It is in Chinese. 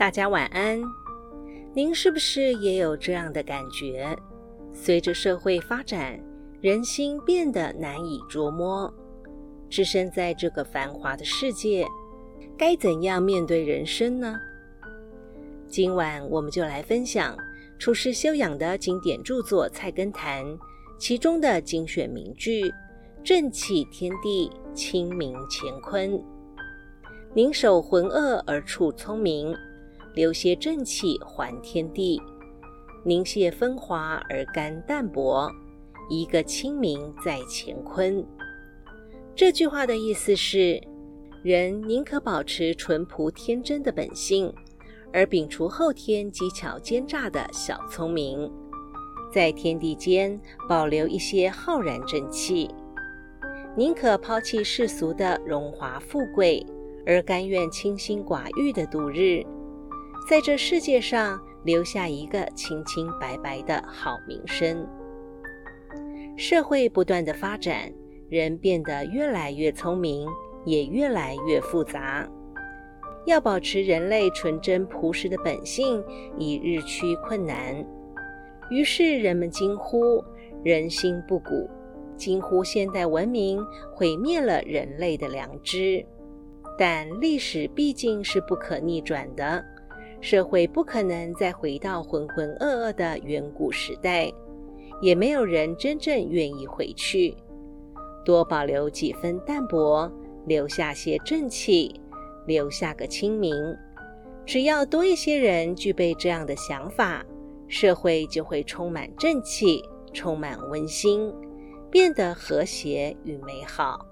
大家晚安。您是不是也有这样的感觉？随着社会发展，人心变得难以捉摸。置身在这个繁华的世界，该怎样面对人生呢？今晚我们就来分享处世修养的经典著作《菜根谭》其中的精选名句：“正气天地，清明乾坤。宁守浑噩而处聪明。”留些正气还天地，凝谢风华而甘淡泊，一个清明在乾坤。这句话的意思是，人宁可保持淳朴天真的本性，而摒除后天机巧奸诈的小聪明，在天地间保留一些浩然正气，宁可抛弃世俗的荣华富贵，而甘愿清心寡欲的度日。在这世界上留下一个清清白白的好名声。社会不断的发展，人变得越来越聪明，也越来越复杂。要保持人类纯真朴实的本性，已日趋困难。于是人们惊呼人心不古，惊呼现代文明毁灭了人类的良知。但历史毕竟是不可逆转的。社会不可能再回到浑浑噩噩的远古时代，也没有人真正愿意回去。多保留几分淡泊，留下些正气，留下个清明。只要多一些人具备这样的想法，社会就会充满正气，充满温馨，变得和谐与美好。